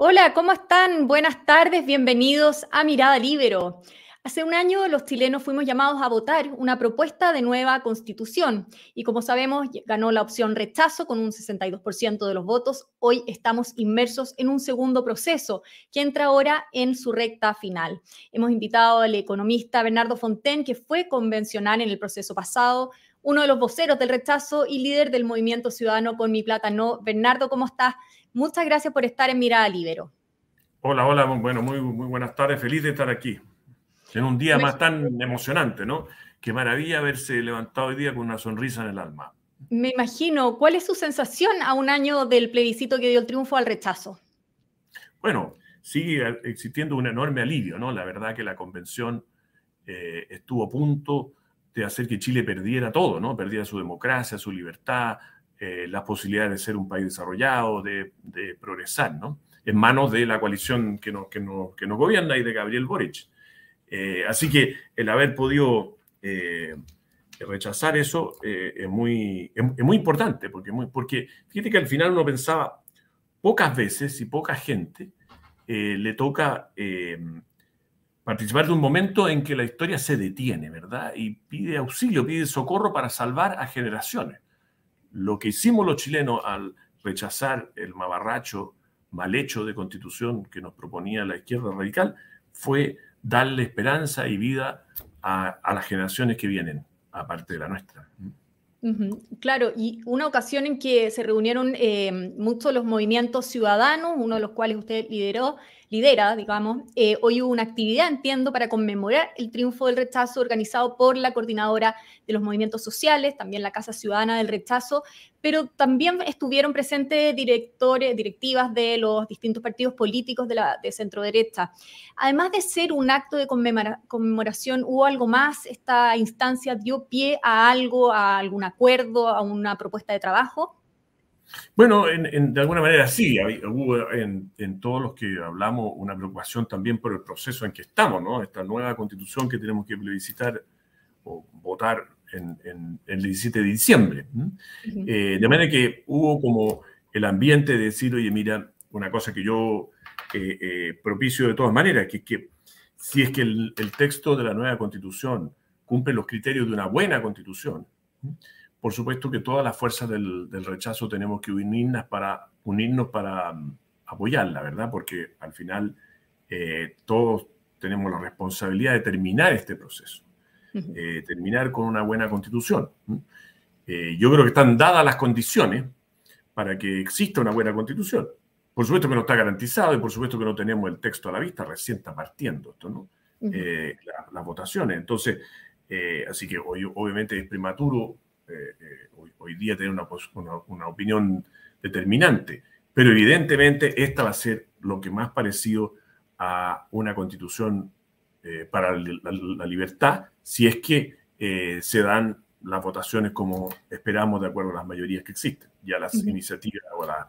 Hola, ¿cómo están? Buenas tardes, bienvenidos a Mirada Libero. Hace un año los chilenos fuimos llamados a votar una propuesta de nueva constitución y como sabemos ganó la opción rechazo con un 62% de los votos. Hoy estamos inmersos en un segundo proceso que entra ahora en su recta final. Hemos invitado al economista Bernardo Fonten, que fue convencional en el proceso pasado, uno de los voceros del rechazo y líder del movimiento ciudadano Con Mi Plata No. Bernardo, ¿cómo estás? Muchas gracias por estar en Mirada Libero. Hola, hola, bueno, muy, muy buenas tardes, feliz de estar aquí. En un día más tan emocionante, ¿no? Qué maravilla haberse levantado hoy día con una sonrisa en el alma. Me imagino, ¿cuál es su sensación a un año del plebiscito que dio el triunfo al rechazo? Bueno, sigue existiendo un enorme alivio, ¿no? La verdad que la convención eh, estuvo a punto de hacer que Chile perdiera todo, ¿no? Perdiera su democracia, su libertad, eh, las posibilidades de ser un país desarrollado, de, progresar, ¿no? En manos de la coalición que nos, que que gobierna y de Gabriel Boric. Eh, así que el haber podido eh, rechazar eso es, muy, es, muy importante, porque, muy, porque fíjate que al final uno pensaba, pocas veces y poca gente le toca participar de un momento en que la historia se detiene, ¿verdad? Y pide auxilio, pide socorro para salvar a generaciones. Lo que hicimos los chilenos al rechazar el mabarracho mal hecho de constitución que nos proponía la izquierda radical fue darle esperanza y vida a, las generaciones que vienen, aparte de la nuestra. Claro, y una ocasión en que se reunieron eh, muchos los movimientos ciudadanos, uno de los cuales usted lideró, lidera, digamos, eh, hoy hubo una actividad, entiendo, para conmemorar el triunfo del rechazo organizado por la coordinadora de los movimientos sociales, también la Casa Ciudadana del Rechazo, pero también estuvieron presentes directores, directivas de los distintos partidos políticos de la de centro derecha. Además de ser un acto de conmemoración, ¿hubo algo más? ¿Esta instancia dio pie a algo, a algún acuerdo, a una propuesta de trabajo? Bueno, de alguna manera sí, hubo en, todos los que hablamos una preocupación también por el proceso en que estamos, ¿no? Esta nueva constitución que tenemos que plebiscitar o votar en, el 17 de diciembre. Eh, de manera que hubo como el ambiente de decir, oye, mira, una cosa que yo eh, eh, propicio de todas maneras, que es que si es que el, el, texto de la nueva constitución cumple los criterios de una buena constitución, por supuesto que todas las fuerzas del, rechazo tenemos que unirnos para, unirnos para mm, apoyarla, ¿verdad? Porque al final eh, todos tenemos la responsabilidad de terminar este proceso, eh, terminar con una buena constitución. Eh, yo creo que están dadas las condiciones para que exista una buena constitución. Por supuesto que no está garantizado y por supuesto que no tenemos el texto a la vista, recién está partiendo esto, ¿no? las votaciones. Entonces, así que hoy, obviamente es prematuro eh, eh, hoy, día tener una, una, opinión determinante. Pero evidentemente esta va a ser lo que más parecido a una constitución eh, para la, libertad, si es que se dan las votaciones como esperamos de acuerdo a las mayorías que existen, ya las iniciativas o las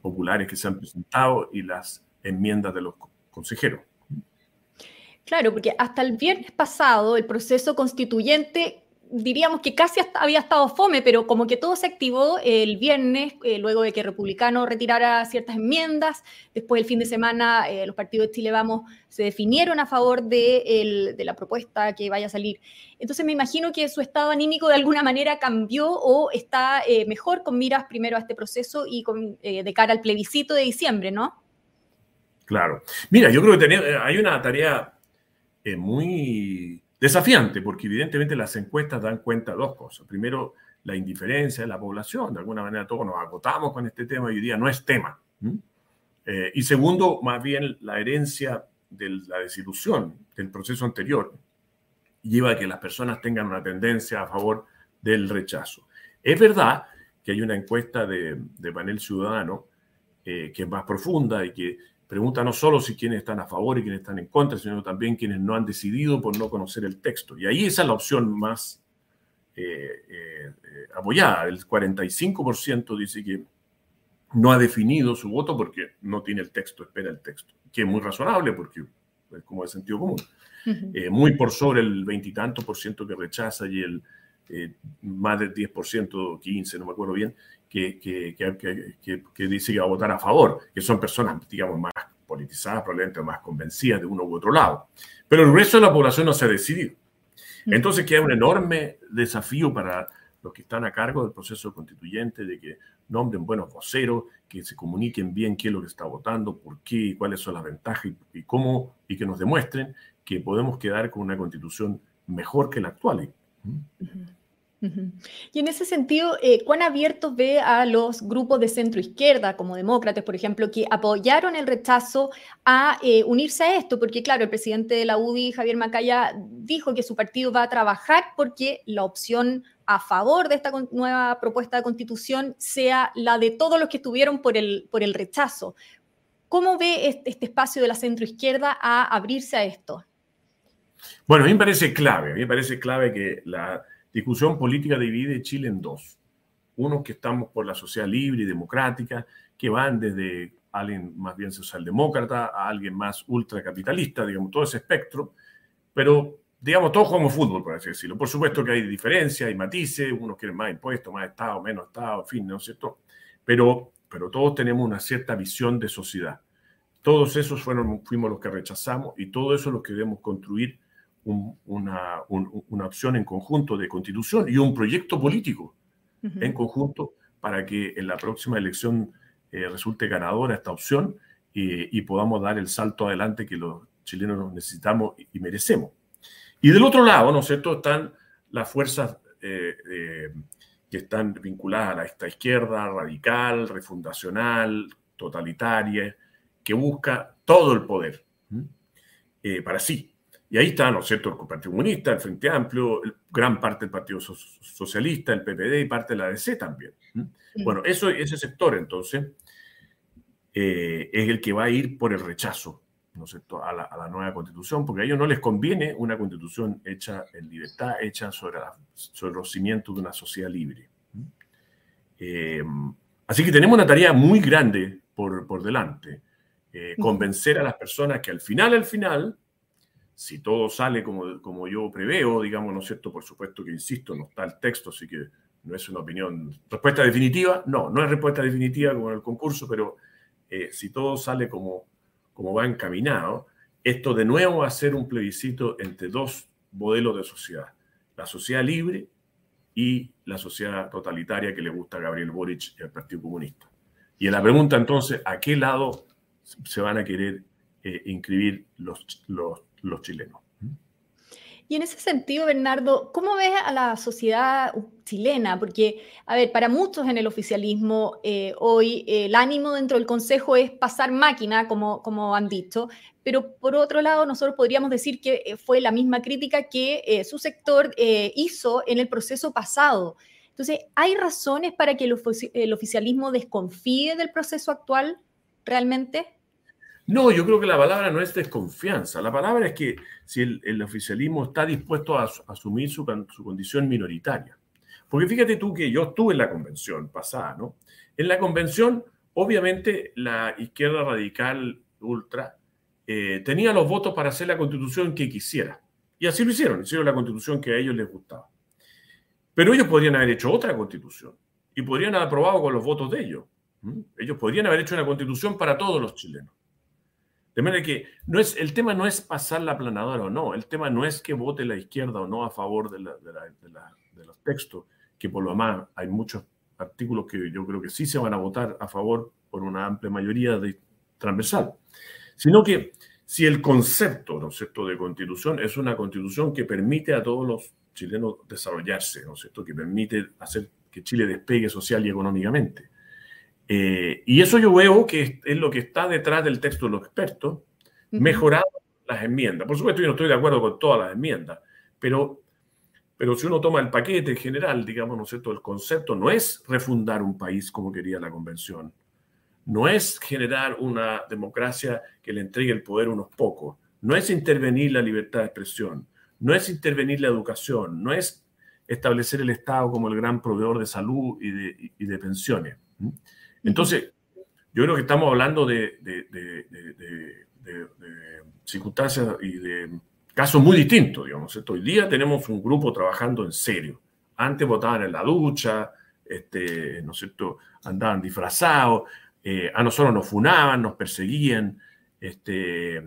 populares que se han presentado y las enmiendas de los consejeros. Claro, porque hasta el viernes pasado el proceso constituyente diríamos que casi había estado fome, pero como que todo se activó el viernes, eh, luego de que Republicano retirara ciertas enmiendas. Después, el fin de semana, eh, los partidos de Chile Vamos se definieron a favor de, la propuesta que vaya a salir. Entonces, me imagino que su estado anímico de alguna manera cambió o está eh, mejor con miras primero a este proceso y con, de cara al plebiscito de diciembre, ¿no? Claro. Mira, yo creo que hay una tarea muy Desafiante, porque evidentemente las encuestas dan cuenta de dos cosas. Primero, la indiferencia de la población. De alguna manera todos nos agotamos con este tema y hoy día no es tema. Eh, y segundo, más bien la herencia de la desilusión del proceso anterior lleva a que las personas tengan una tendencia a favor del rechazo. Es verdad que hay una encuesta de, panel ciudadano eh, que es más profunda y que pregunta no solo si quienes están a favor y quienes están en contra, sino también quienes no han decidido por no conocer el texto. Y ahí esa es la opción más eh, eh, apoyada. El 45% dice que no ha definido su voto porque no tiene el texto, espera el texto, que es muy razonable porque es como de sentido común. Eh, muy por sobre el veintitantos por ciento que rechaza y el más del 10%, 15, no me acuerdo bien, que, que, dice que va a votar a favor, que son personas, digamos, más politizadas, probablemente más convencidas de uno u otro lado. Pero el resto de la población no se ha decidido. Mm. Entonces queda un enorme desafío para los que están a cargo del proceso constituyente de que nombren buenos voceros, que se comuniquen bien qué es lo que está votando, por qué, cuáles son las ventajas y, cómo, y que nos demuestren que podemos quedar con una constitución mejor que la actual. Y en ese sentido, eh, ¿cuán abiertos ve a los grupos de centro izquierda, como demócratas, por ejemplo, que apoyaron el rechazo a eh, unirse a esto? Porque, claro, el presidente de la UDI, Javier Macaya, dijo que su partido va a trabajar porque la opción a favor de esta nueva propuesta de constitución sea la de todos los que estuvieron por el, por el rechazo. ¿Cómo ve este, este espacio de la centro izquierda a abrirse a esto? Bueno, a mí me parece clave, a mí me parece clave que la discusión política divide Chile en dos. Unos que estamos por la sociedad libre y democrática, que van desde alguien más bien socialdemócrata a alguien más ultracapitalista, digamos, todo ese espectro, pero digamos, todos como fútbol, por así decirlo. Por supuesto que hay diferencias, hay matices, unos quieren más impuestos, más Estado, menos Estado, en fin, ¿no es cierto? Pero, pero todos tenemos una cierta visión de sociedad. Todos esos fueron, fuimos los que rechazamos y todo eso es lo que debemos construir una, una, opción en conjunto de constitución y un proyecto político en conjunto para que en la próxima elección eh, resulte ganadora esta opción y podamos dar el salto adelante que los chilenos necesitamos y merecemos. Y del otro lado, ¿no es cierto?, están las fuerzas eh, eh, que están vinculadas a esta izquierda radical, refundacional, totalitaria, que busca todo el poder para sí. Y ahí está, ¿no es cierto?, el Partido Comunista, el Frente Amplio, gran parte del Partido Socialista, el PPD y parte de la ADC también. Bueno, eso, ese sector entonces eh, es el que va a ir por el rechazo, ¿no es cierto?, a la, nueva constitución, porque a ellos no les conviene una constitución hecha en libertad, hecha sobre, sobre los cimientos de una sociedad libre. Eh, así que tenemos una tarea muy grande por, por delante, eh, convencer a las personas que al final, al final, si todo sale como, como yo preveo, digamos, ¿no es cierto? Por supuesto que insisto, no está el texto, así que no es una opinión. ¿Respuesta definitiva? No, no es respuesta definitiva como en el concurso, pero eh, si todo sale como, como va encaminado, esto de nuevo va a ser un plebiscito entre dos modelos de sociedad. La sociedad libre y la sociedad totalitaria que le gusta a Gabriel Boric y al Partido Comunista. Y en la pregunta entonces, ¿a qué lado se van a querer eh, inscribir los, los los chilenos. Y en ese sentido, Bernardo, ¿cómo ves a la sociedad chilena? Porque, a ver, para muchos en el oficialismo eh, hoy el ánimo dentro del Consejo es pasar máquina, como, como han dicho, pero por otro lado nosotros podríamos decir que eh, fue la misma crítica que eh, su sector hizo en el proceso pasado. Entonces, ¿hay razones para que el oficialismo desconfíe del proceso actual realmente? No, yo creo que la palabra no es desconfianza. La palabra es que si el, oficialismo está dispuesto a, asumir su, condición minoritaria. Porque fíjate tú que yo estuve en la convención pasada, ¿no? En la convención, obviamente, la izquierda radical ultra eh, tenía los votos para hacer la constitución que quisiera. Y así lo hicieron, hicieron la constitución que a ellos les gustaba. Pero ellos podrían haber hecho otra constitución y podrían haber aprobado con los votos de ellos. Ellos podrían haber hecho una constitución para todos los chilenos. De manera que no es, el tema no es pasar la planadora o no, el tema no es que vote la izquierda o no a favor de, de, los textos, que por lo demás hay muchos artículos que yo creo que sí se van a votar a favor por una amplia mayoría de, transversal, sino que si el concepto, ¿no de constitución es una constitución que permite a todos los chilenos desarrollarse, ¿no es cierto?, que permite hacer que Chile despegue social y económicamente, eh, y eso yo veo que es, lo que está detrás del texto de los expertos, mejorando las enmiendas. Por supuesto, yo no estoy de acuerdo con todas las enmiendas, pero, pero si uno toma el paquete general, digamos, ¿no es cierto? El concepto no es refundar un país como quería la convención, no es generar una democracia que le entregue el poder a unos pocos, no es intervenir la libertad de expresión, no es intervenir la educación, no es establecer el Estado como el gran proveedor de salud y de, y de pensiones. Entonces, yo creo que estamos hablando de, circunstancias y de casos muy distintos, digamos. Hoy día tenemos un grupo trabajando en serio. Antes votaban en la ducha, este, ¿no es cierto?, andaban disfrazados, eh, a nosotros nos funaban, nos perseguían, este,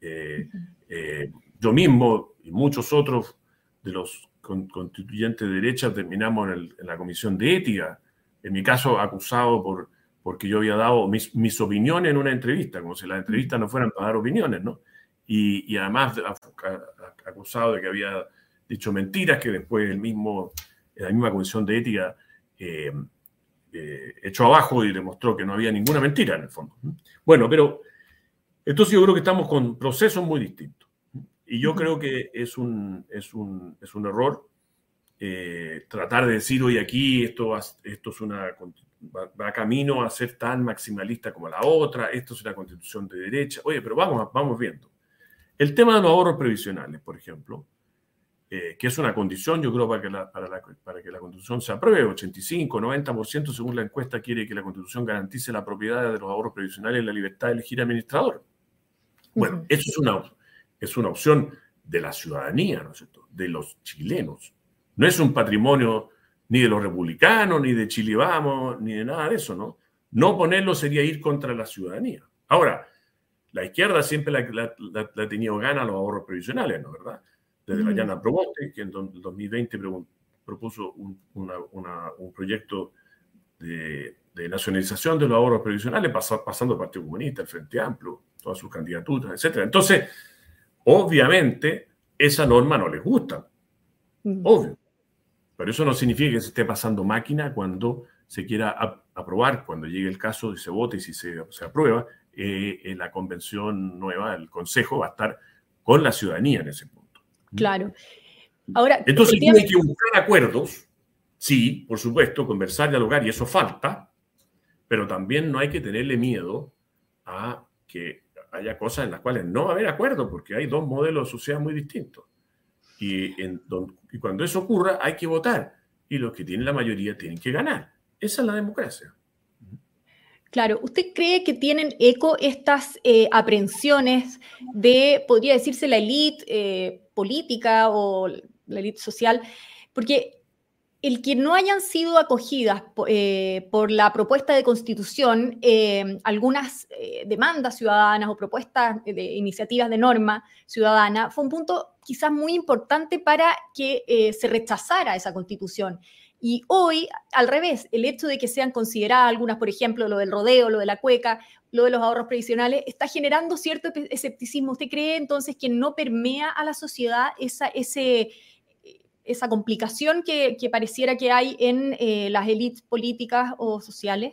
eh, eh, yo mismo y muchos otros de los constituyentes de derecha terminamos en, la comisión de ética, en mi caso acusado por, porque yo había dado mis, mis opiniones en una entrevista, como si las entrevistas no fueran para dar opiniones, ¿no? Y, y además acusado de que había dicho mentiras que después el mismo, la misma comisión de ética eh, eh, echó abajo y demostró que no había ninguna mentira en el fondo. Bueno, pero entonces yo creo que estamos con procesos muy distintos. Y yo creo que es un, es un, es un error eh, tratar de decir hoy aquí esto, esto es una, va, camino a ser tan maximalista como la otra, esto es una constitución de derecha. Oye, pero vamos, vamos viendo. El tema de los ahorros previsionales, por ejemplo, eh, que es una condición, yo creo, para que, la, para, la, para que la Constitución se apruebe, 85, 90% según la encuesta quiere que la Constitución garantice la propiedad de los ahorros previsionales y la libertad de elegir administrador. Bueno, eso es una, es una opción de la ciudadanía, ¿no es cierto?, de los chilenos. No es un patrimonio ni de los republicanos, ni de Chile Vamos, ni de nada de eso, ¿no? No ponerlo sería ir contra la ciudadanía. Ahora, la izquierda siempre la, ha tenido gana los ahorros previsionales, ¿no? ¿Verdad? desde la Llana Proboste, que en 2020 propuso un, proyecto de, nacionalización de los ahorros previsionales, pasando al Partido Comunista, el Frente Amplio, todas sus candidaturas, etc. Entonces, obviamente, esa norma no les gusta. Obvio. Pero eso no significa que se esté pasando máquina cuando se quiera aprobar, cuando llegue el caso y se vote y si se, aprueba, eh, en la convención nueva, el Consejo va a estar con la ciudadanía en ese punto. Claro. Ahora, Entonces tiene que buscar acuerdos, sí, por supuesto, conversar, dialogar, y eso falta, pero también no hay que tenerle miedo a que haya cosas en las cuales no va a haber acuerdo, porque hay dos modelos de sociedad muy distintos. Y, cuando eso ocurra, hay que votar, y los que tienen la mayoría tienen que ganar. Esa es la democracia. Claro, ¿usted cree que tienen eco estas eh, aprensiones de, podría decirse, la élite eh, política o la élite social? Porque el que no hayan sido acogidas eh, por la propuesta de constitución algunas demandas ciudadanas o propuestas de iniciativas de norma ciudadana fue un punto quizás muy importante para que se rechazara esa constitución. Y hoy, al revés, el hecho de que sean consideradas algunas, por ejemplo, lo del rodeo, lo de la cueca, lo de los ahorros previsionales, está generando cierto escepticismo. ¿Usted cree entonces que no permea a la sociedad esa, ese, esa complicación que, pareciera que hay en eh, las élites políticas o sociales?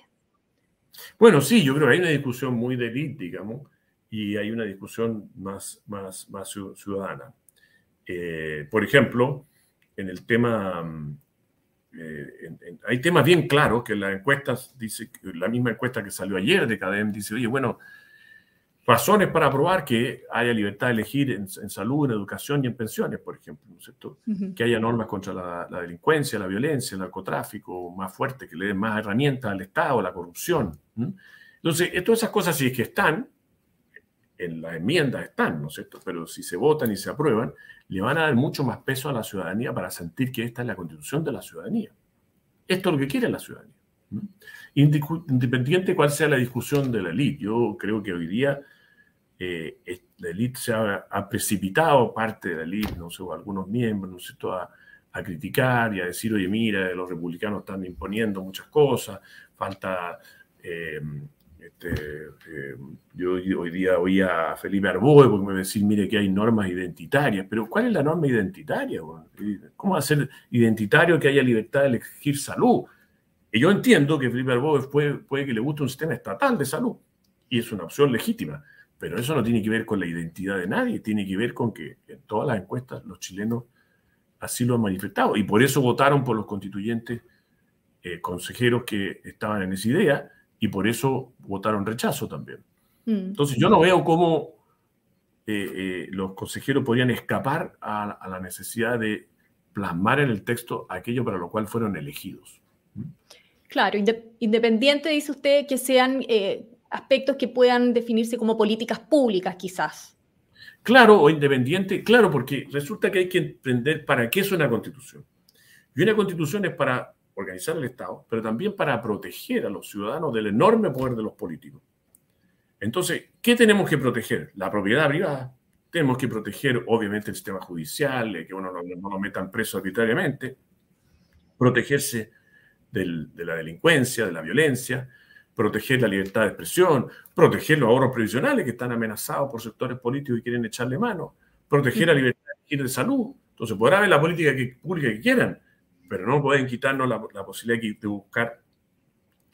Bueno, sí, yo creo que hay una discusión muy de élite, digamos, y hay una discusión más, más, más ciudadana. Eh, por ejemplo, en el tema mm, eh, hay temas bien claros que la encuesta dice, la misma encuesta que salió ayer de CADEM dice, oye, bueno, razones para probar que haya libertad de elegir en, salud, en educación y en pensiones, por ejemplo, ¿no es cierto? Que haya normas contra la, delincuencia, la violencia, el narcotráfico más fuerte, que le den más herramientas al Estado, la corrupción. Entonces, todas esas cosas, si es que están, en la enmienda están, ¿no es cierto? Pero si se votan y se aprueban, le van a dar mucho más peso a la ciudadanía para sentir que esta es la constitución de la ciudadanía. Esto es lo que quiere la ciudadanía. Independiente cuál sea la discusión de la élite, yo creo que hoy día eh, la élite se ha, precipitado, parte de la élite, no sé, algunos miembros, ¿no es cierto?, a, criticar y a decir, oye, mira, los republicanos están imponiendo muchas cosas, falta... Eh, este, eh, yo hoy día oía a Felipe Arboe porque me decía, mire que hay normas identitarias, pero ¿cuál es la norma identitaria? ¿Cómo va a ser identitario que haya libertad de elegir salud? Y yo entiendo que Felipe Arboe puede, puede que le guste un sistema estatal de salud, y es una opción legítima, pero eso no tiene que ver con la identidad de nadie, tiene que ver con que en todas las encuestas los chilenos así lo han manifestado, y por eso votaron por los constituyentes eh, consejeros que estaban en esa idea, y por eso votaron rechazo también. Mm. Entonces yo no veo cómo eh, eh, los consejeros podrían escapar a, la necesidad de plasmar en el texto aquello para lo cual fueron elegidos. Claro, independiente, dice usted, que sean eh, aspectos que puedan definirse como políticas públicas, quizás. Claro, o independiente, claro, porque resulta que hay que entender para qué es una constitución. Y una constitución es para organizar el Estado, pero también para proteger a los ciudadanos del enorme poder de los políticos. Entonces, ¿qué tenemos que proteger? La propiedad privada. Tenemos que proteger, obviamente, el sistema judicial, que uno no, no lo metan preso arbitrariamente, protegerse de la delincuencia, de la violencia, proteger la libertad de expresión, proteger los ahorros previsionales que están amenazados por sectores políticos y quieren echarle mano, proteger la libertad de salud. Entonces, podrá haber la política pública que quieran, pero no pueden quitarnos la, posibilidad de buscar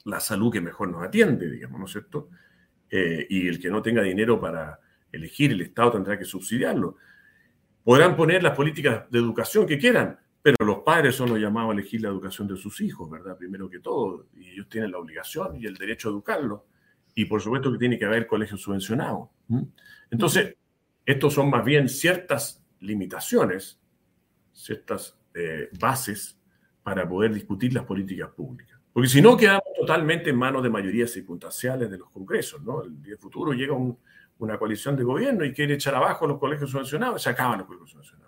la salud que mejor nos atiende, digamos, ¿no es cierto? Eh, y el que no tenga dinero para elegir, el Estado tendrá que subsidiarlo. Podrán poner las políticas de educación que quieran, padres son los llamados a elegir la educación de sus hijos, ¿verdad? Primero que todo, y ellos tienen la obligación y el derecho a educarlos. Y por supuesto que tiene que haber colegios subvencionados. Entonces, estos son más bien ciertas limitaciones, ciertas eh, bases para poder discutir las políticas públicas. Porque si no, quedamos totalmente en manos de mayorías circunstanciales de los congresos, ¿no? El día futuro llega una coalición de gobierno y quiere echar abajo los colegios subvencionados, se acaban los colegios subvencionados.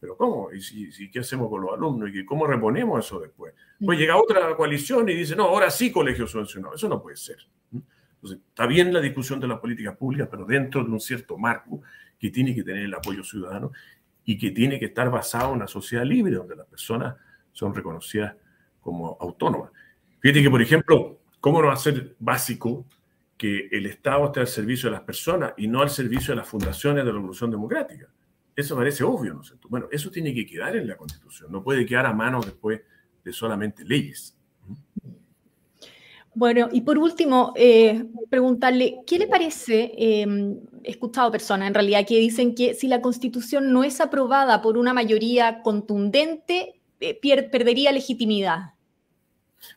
Pero ¿cómo? ¿Y si, qué hacemos con los alumnos? ¿Y cómo reponemos eso después? Pues llega otra coalición y dice, no, ahora sí colegios subvencionados. Eso no puede ser. Entonces, está bien la discusión de las políticas públicas, pero dentro de un cierto marco que tiene que tener el apoyo ciudadano y que tiene que estar basado en una sociedad libre, donde las personas son reconocidas como autónomas. Fíjate que, por ejemplo, ¿cómo no va a ser básico que el Estado esté al servicio de las personas y no al servicio de las fundaciones de la Revolución Democrática? Eso parece obvio, ¿no es cierto? Bueno, eso tiene que quedar en la Constitución, no puede quedar a manos después de solamente leyes. Bueno, y por último, eh, preguntarle, ¿qué le parece? Eh, he escuchado personas en realidad que dicen que si la constitución no es aprobada por una mayoría contundente, eh, perdería legitimidad.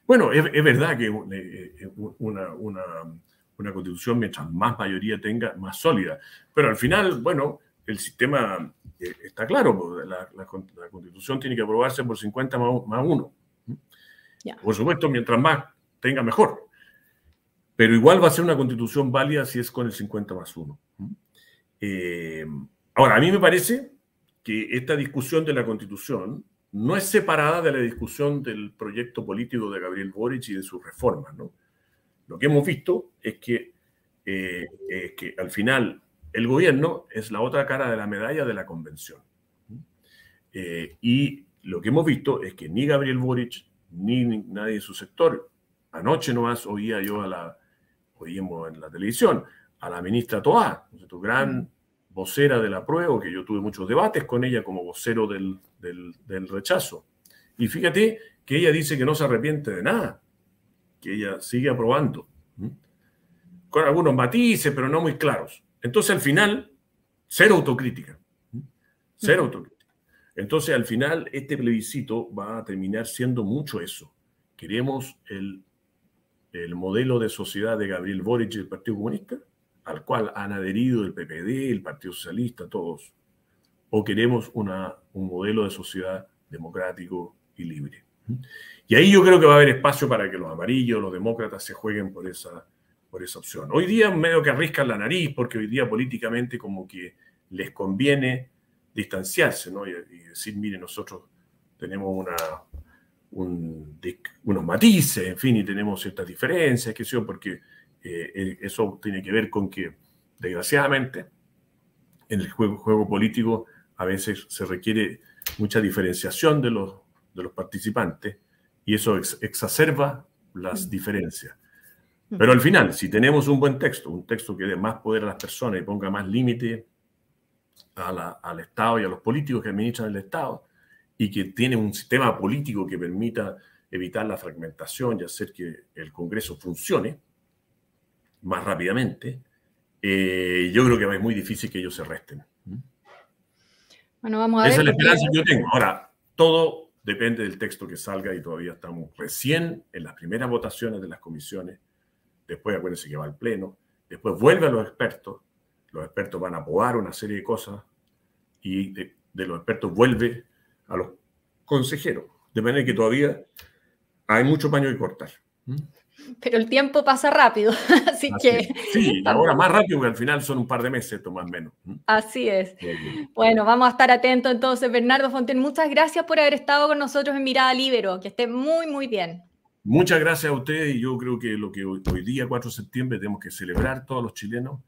Bueno, es, verdad que eh, una, una, constitución, mientras más mayoría tenga, más sólida. Pero al final, bueno, el sistema está claro, la, constitución tiene que aprobarse por 50 más, 1. Por supuesto, mientras más tenga mejor. Pero igual va a ser una constitución válida si es con el 50 más 1. Eh, ahora, a mí me parece que esta discusión de la constitución no es separada de la discusión del proyecto político de Gabriel Boric y de sus reformas. ¿no? Lo que hemos visto es que, eh, que al final el gobierno es la otra cara de la medalla de la convención. Eh, y lo que hemos visto es que ni Gabriel Boric ni nadie de su sector Anoche nomás oía yo a la, oímos en la televisión, a la ministra Toá, tu gran vocera de la prueba, que yo tuve muchos debates con ella como vocero del, del, rechazo. Y fíjate que ella dice que no se arrepiente de nada, que ella sigue aprobando, con algunos matices, pero no muy claros. Entonces al final, cero autocrítica, cero autocrítica. Entonces al final este plebiscito va a terminar siendo mucho eso. Queremos el el modelo de sociedad de Gabriel Boric y el Partido Comunista, al cual han adherido el PPD, el Partido Socialista, todos, o queremos una, un modelo de sociedad democrático y libre. Y ahí yo creo que va a haber espacio para que los amarillos, los demócratas se jueguen por esa, por esa opción. Hoy día medio que arriscan la nariz porque hoy día políticamente como que les conviene distanciarse ¿no? y, y decir, mire, nosotros tenemos una, unos matices, en fin, y tenemos ciertas diferencias, que sé porque eh, eh, eso tiene que ver con que, desgraciadamente, en el juego, juego político a veces se requiere mucha diferenciación de los, de los participantes y eso exacerba las mm. diferencias. Mm. Pero al final, si tenemos un buen texto, un texto que dé más poder a las personas y ponga más límite al Estado y a los políticos que administran el Estado, y que tiene un sistema político que permita evitar la fragmentación y hacer que el Congreso funcione más rápidamente, eh, yo creo que es muy difícil que ellos se resten. Bueno, vamos a ver. Esa es la esperanza que yo tengo. Ahora, todo depende del texto que salga y todavía estamos recién en las primeras votaciones de las comisiones. Después acuérdense que va al Pleno. Después vuelve a los expertos. Los expertos van a aprobar una serie de cosas y de, de los expertos vuelve los consejeros. De manera que todavía hay mucho paño que cortar. ¿Mm? Pero el tiempo pasa rápido, así, que... Sí, ahora más rápido, porque al final son un par de meses, esto más o menos. Así es. Bueno, vamos a estar atentos entonces. Bernardo Fonten, muchas gracias por haber estado con nosotros en Mirada Libero. Que esté muy, muy bien. Muchas gracias a ustedes y yo creo que lo que hoy, día, 4 de septiembre, tenemos que celebrar todos los chilenos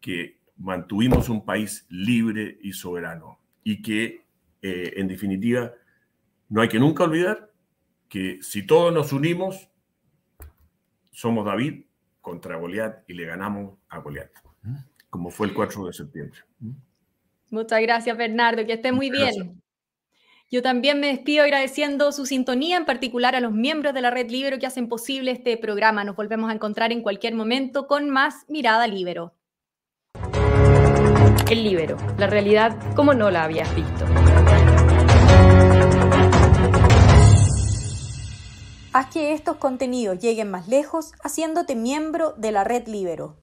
que mantuvimos un país libre y soberano y que, eh, en definitiva, no hay que nunca olvidar que si todos nos unimos, somos David contra Goliat y le ganamos a Goliat, como fue el 4 de septiembre. Muchas gracias, Bernardo, que esté muy bien. Yo también me despido agradeciendo su sintonía, en particular a los miembros de la Red Libero que hacen posible este programa. Nos volvemos a encontrar en cualquier momento con más Mirada Libero. El Libero, la realidad como no la habías visto. Haz que estos contenidos lleguen más lejos haciéndote miembro de la Red Libero.